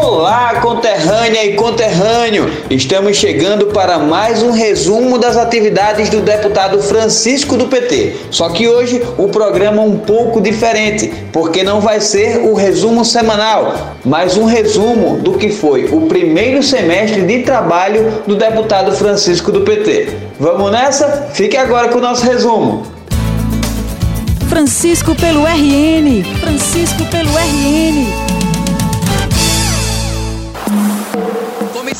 Olá, conterrânea e conterrâneo! Estamos chegando para mais um resumo das atividades do deputado Francisco do PT. Só que hoje o programa é um pouco diferente, porque não vai ser o resumo semanal, mas um resumo do que foi o primeiro semestre de trabalho do deputado Francisco do PT. Vamos nessa? Fique agora com o nosso resumo. Francisco pelo RN. Francisco pelo RN.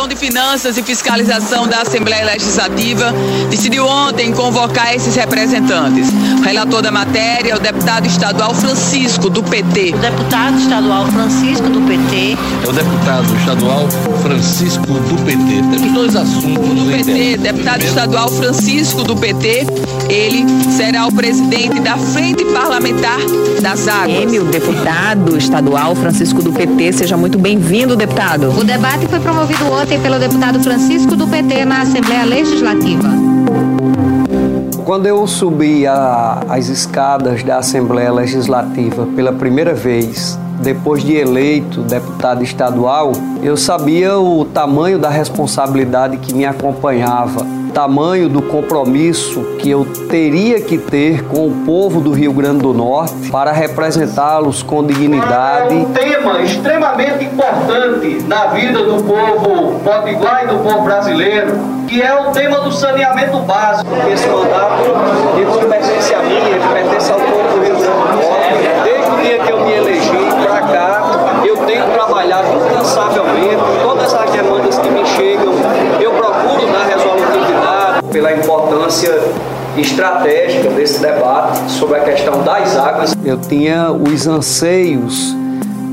Comissão de Finanças e Fiscalização da Assembleia Legislativa decidiu ontem convocar esses representantes. O relator da matéria é o deputado estadual Francisco, do PT. O deputado estadual Francisco, do PT. É o deputado estadual Francisco, do PT. Temos dois assuntos do PT. Deputado estadual Francisco, do PT. Ele será o presidente da Frente Parlamentar das Águas. O deputado estadual Francisco, do PT. Seja muito bem-vindo, deputado. O debate foi promovido hoje ontem pelo deputado Francisco do PT na Assembleia Legislativa. Quando eu subi a, as escadas da Assembleia Legislativa pela primeira vez, depois de eleito deputado estadual, eu sabia o tamanho da responsabilidade que me acompanhava tamanho do compromisso que eu teria que ter com o povo do Rio Grande do Norte para representá-los com dignidade. É um tema extremamente importante na vida do povo potiguar e do povo brasileiro, que é o tema do saneamento básico. Esse mandato, ele pertence a mim, ele pertence ao povo do Rio Grande do Norte. Desde o dia que eu me elegi para cá, eu tenho trabalhado incansavelmente todas as demandas que me chegam, eu procuro dar pela importância estratégica desse debate sobre a questão das águas. Eu tinha os anseios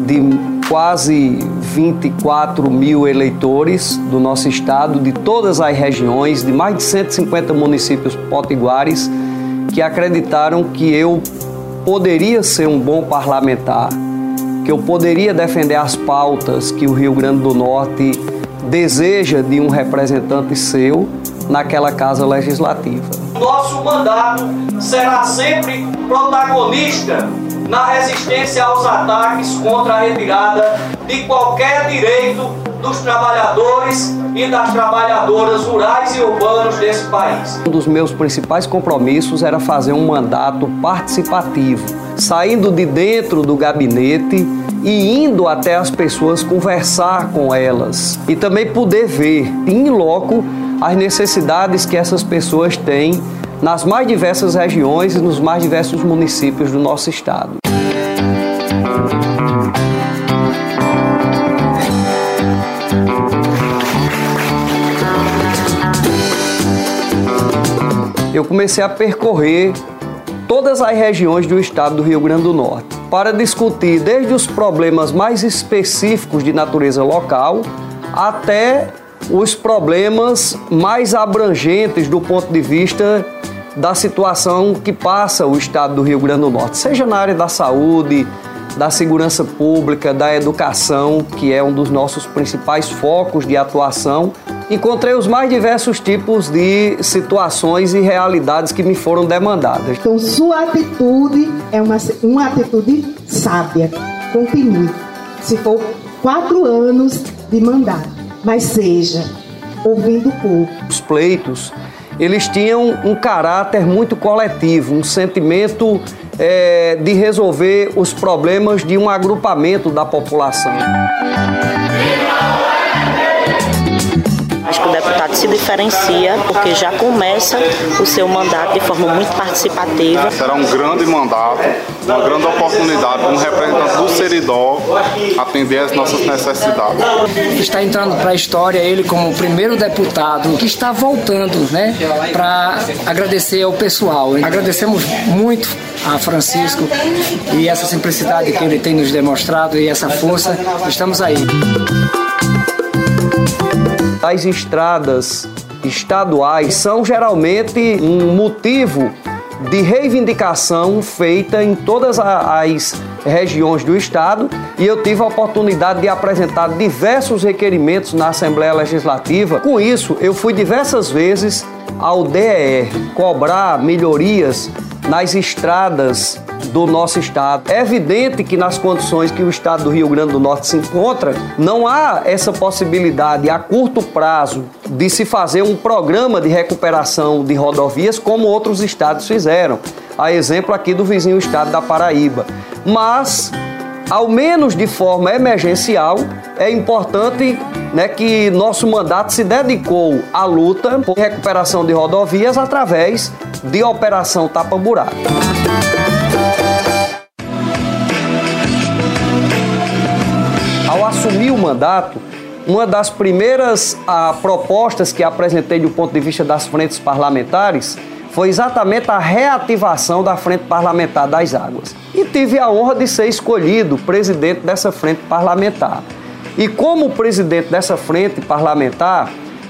de quase 24 mil eleitores do nosso estado, de todas as regiões, de mais de 150 municípios potiguares, que acreditaram que eu poderia ser um bom parlamentar, que eu poderia defender as pautas que o Rio Grande do Norte deseja de um representante seu naquela casa legislativa. Nosso mandato será sempre protagonista na resistência aos ataques contra a retirada de qualquer direito dos trabalhadores e das trabalhadoras rurais e urbanos desse país. Um dos meus principais compromissos era fazer um mandato participativo, saindo de dentro do gabinete e indo até as pessoas conversar com elas e também poder ver em loco as necessidades que essas pessoas têm nas mais diversas regiões e nos mais diversos municípios do nosso estado. Eu comecei a percorrer todas as regiões do estado do Rio Grande do Norte para discutir desde os problemas mais específicos de natureza local até os problemas mais abrangentes do ponto de vista da situação que passa o estado do Rio Grande do Norte, seja na área da saúde, da segurança pública, da educação, que é um dos nossos principais focos de atuação. Encontrei os mais diversos tipos de situações e realidades que me foram demandadas. Então, sua atitude é uma, uma atitude sábia. Continue. Se for quatro anos de mandato mas seja ouvindo o povo. Os pleitos, eles tinham um caráter muito coletivo, um sentimento é, de resolver os problemas de um agrupamento da população. O deputado se diferencia porque já começa o seu mandato de forma muito participativa. Será um grande mandato, uma grande oportunidade como representante do Seridó atender às nossas necessidades. Está entrando para a história ele como o primeiro deputado que está voltando, né, para agradecer ao pessoal. Agradecemos muito a Francisco e essa simplicidade que ele tem nos demonstrado e essa força. Estamos aí. As estradas estaduais são geralmente um motivo de reivindicação feita em todas as regiões do estado e eu tive a oportunidade de apresentar diversos requerimentos na Assembleia Legislativa. Com isso, eu fui diversas vezes ao DER cobrar melhorias nas estradas do nosso estado. É evidente que nas condições que o estado do Rio Grande do Norte se encontra, não há essa possibilidade a curto prazo de se fazer um programa de recuperação de rodovias como outros estados fizeram. A exemplo aqui do vizinho estado da Paraíba. Mas ao menos de forma emergencial, é importante né, que nosso mandato se dedicou à luta por recuperação de rodovias através de Operação Tapa Buraco. Ao assumir o mandato, uma das primeiras ah, propostas que apresentei do ponto de vista das frentes parlamentares foi exatamente a reativação da Frente Parlamentar das Águas. E tive a honra de ser escolhido presidente dessa frente parlamentar. E como presidente dessa frente parlamentar,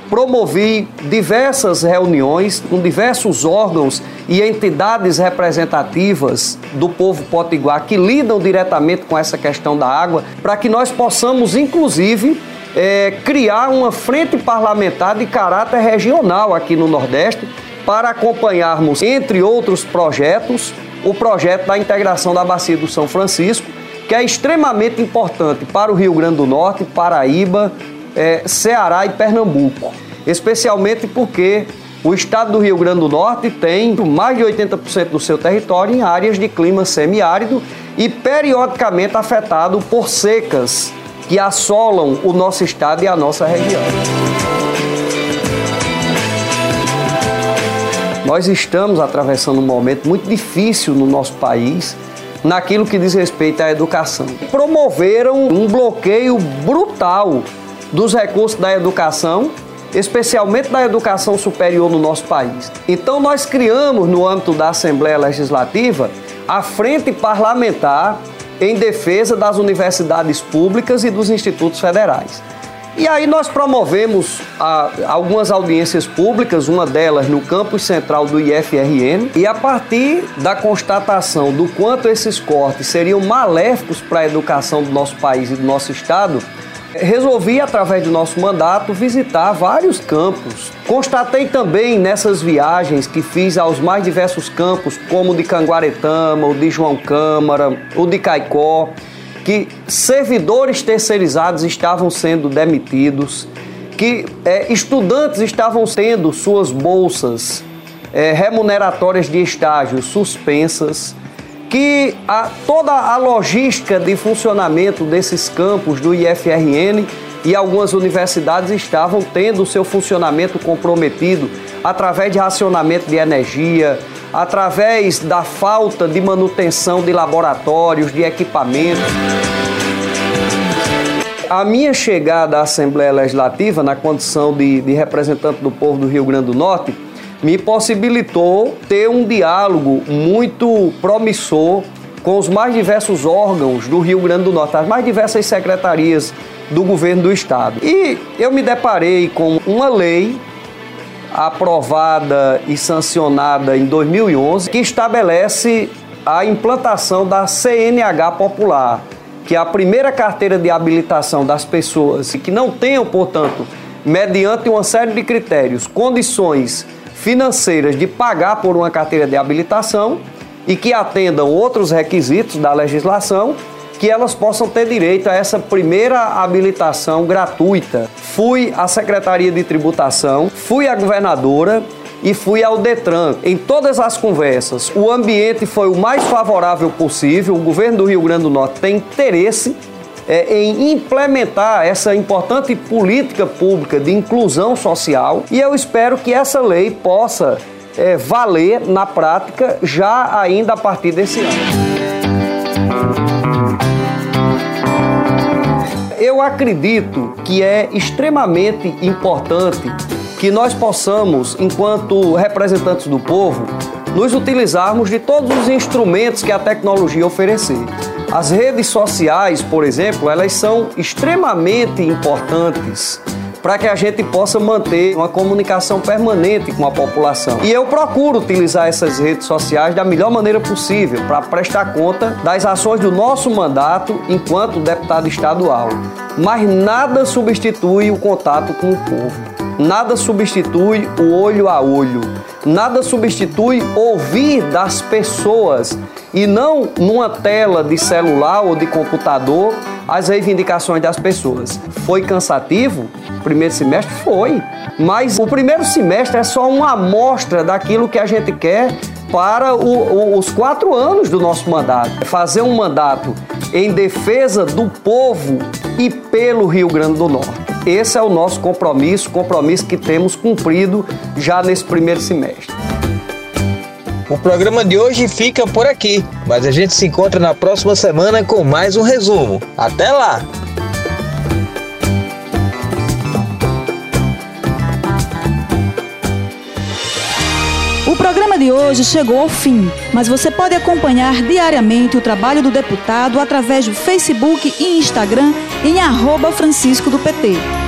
promovi diversas reuniões com diversos órgãos e entidades representativas do povo potiguar que lidam diretamente com essa questão da água, para que nós possamos, inclusive, é, criar uma frente parlamentar de caráter regional aqui no Nordeste para acompanharmos, entre outros projetos, o projeto da integração da Bacia do São Francisco, que é extremamente importante para o Rio Grande do Norte, Paraíba, é, Ceará e Pernambuco. Especialmente porque o estado do Rio Grande do Norte tem mais de 80% do seu território em áreas de clima semiárido e periodicamente afetado por secas que assolam o nosso estado e a nossa região. Nós estamos atravessando um momento muito difícil no nosso país naquilo que diz respeito à educação. Promoveram um bloqueio brutal dos recursos da educação, especialmente da educação superior no nosso país. Então nós criamos no âmbito da Assembleia Legislativa a Frente Parlamentar em defesa das universidades públicas e dos institutos federais. E aí nós promovemos a, algumas audiências públicas, uma delas no campus central do IFRN, e a partir da constatação do quanto esses cortes seriam maléficos para a educação do nosso país e do nosso estado, resolvi, através do nosso mandato, visitar vários campos. Constatei também nessas viagens que fiz aos mais diversos campos, como o de Canguaretama, o de João Câmara, o de Caicó, que servidores terceirizados estavam sendo demitidos, que é, estudantes estavam tendo suas bolsas é, remuneratórias de estágio suspensas, que a, toda a logística de funcionamento desses campos do IFRN e algumas universidades estavam tendo o seu funcionamento comprometido através de racionamento de energia, através da falta de manutenção de laboratórios, de equipamentos. A minha chegada à Assembleia Legislativa, na condição de, de representante do povo do Rio Grande do Norte, me possibilitou ter um diálogo muito promissor com os mais diversos órgãos do Rio Grande do Norte, as mais diversas secretarias do governo do estado. E eu me deparei com uma lei aprovada e sancionada em 2011, que estabelece a implantação da CNH Popular, que é a primeira carteira de habilitação das pessoas que não tenham, portanto, mediante uma série de critérios, condições financeiras de pagar por uma carteira de habilitação e que atendam outros requisitos da legislação que elas possam ter direito a essa primeira habilitação gratuita. Fui à Secretaria de Tributação, fui à governadora e fui ao Detran. Em todas as conversas, o ambiente foi o mais favorável possível. O governo do Rio Grande do Norte tem interesse é, em implementar essa importante política pública de inclusão social e eu espero que essa lei possa é, valer na prática já ainda a partir desse ano. eu acredito que é extremamente importante que nós possamos, enquanto representantes do povo, nos utilizarmos de todos os instrumentos que a tecnologia oferecer. As redes sociais, por exemplo, elas são extremamente importantes para que a gente possa manter uma comunicação permanente com a população. E eu procuro utilizar essas redes sociais da melhor maneira possível para prestar conta das ações do nosso mandato enquanto deputado estadual. Mas nada substitui o contato com o povo. Nada substitui o olho a olho. Nada substitui ouvir das pessoas e não numa tela de celular ou de computador as reivindicações das pessoas. Foi cansativo? Primeiro semestre foi, mas o primeiro semestre é só uma amostra daquilo que a gente quer para o, o, os quatro anos do nosso mandato. Fazer um mandato em defesa do povo e pelo Rio Grande do Norte. Esse é o nosso compromisso, compromisso que temos cumprido já nesse primeiro semestre. O programa de hoje fica por aqui, mas a gente se encontra na próxima semana com mais um resumo. Até lá! O programa de hoje chegou ao fim, mas você pode acompanhar diariamente o trabalho do deputado através do Facebook e Instagram em arroba Francisco do PT.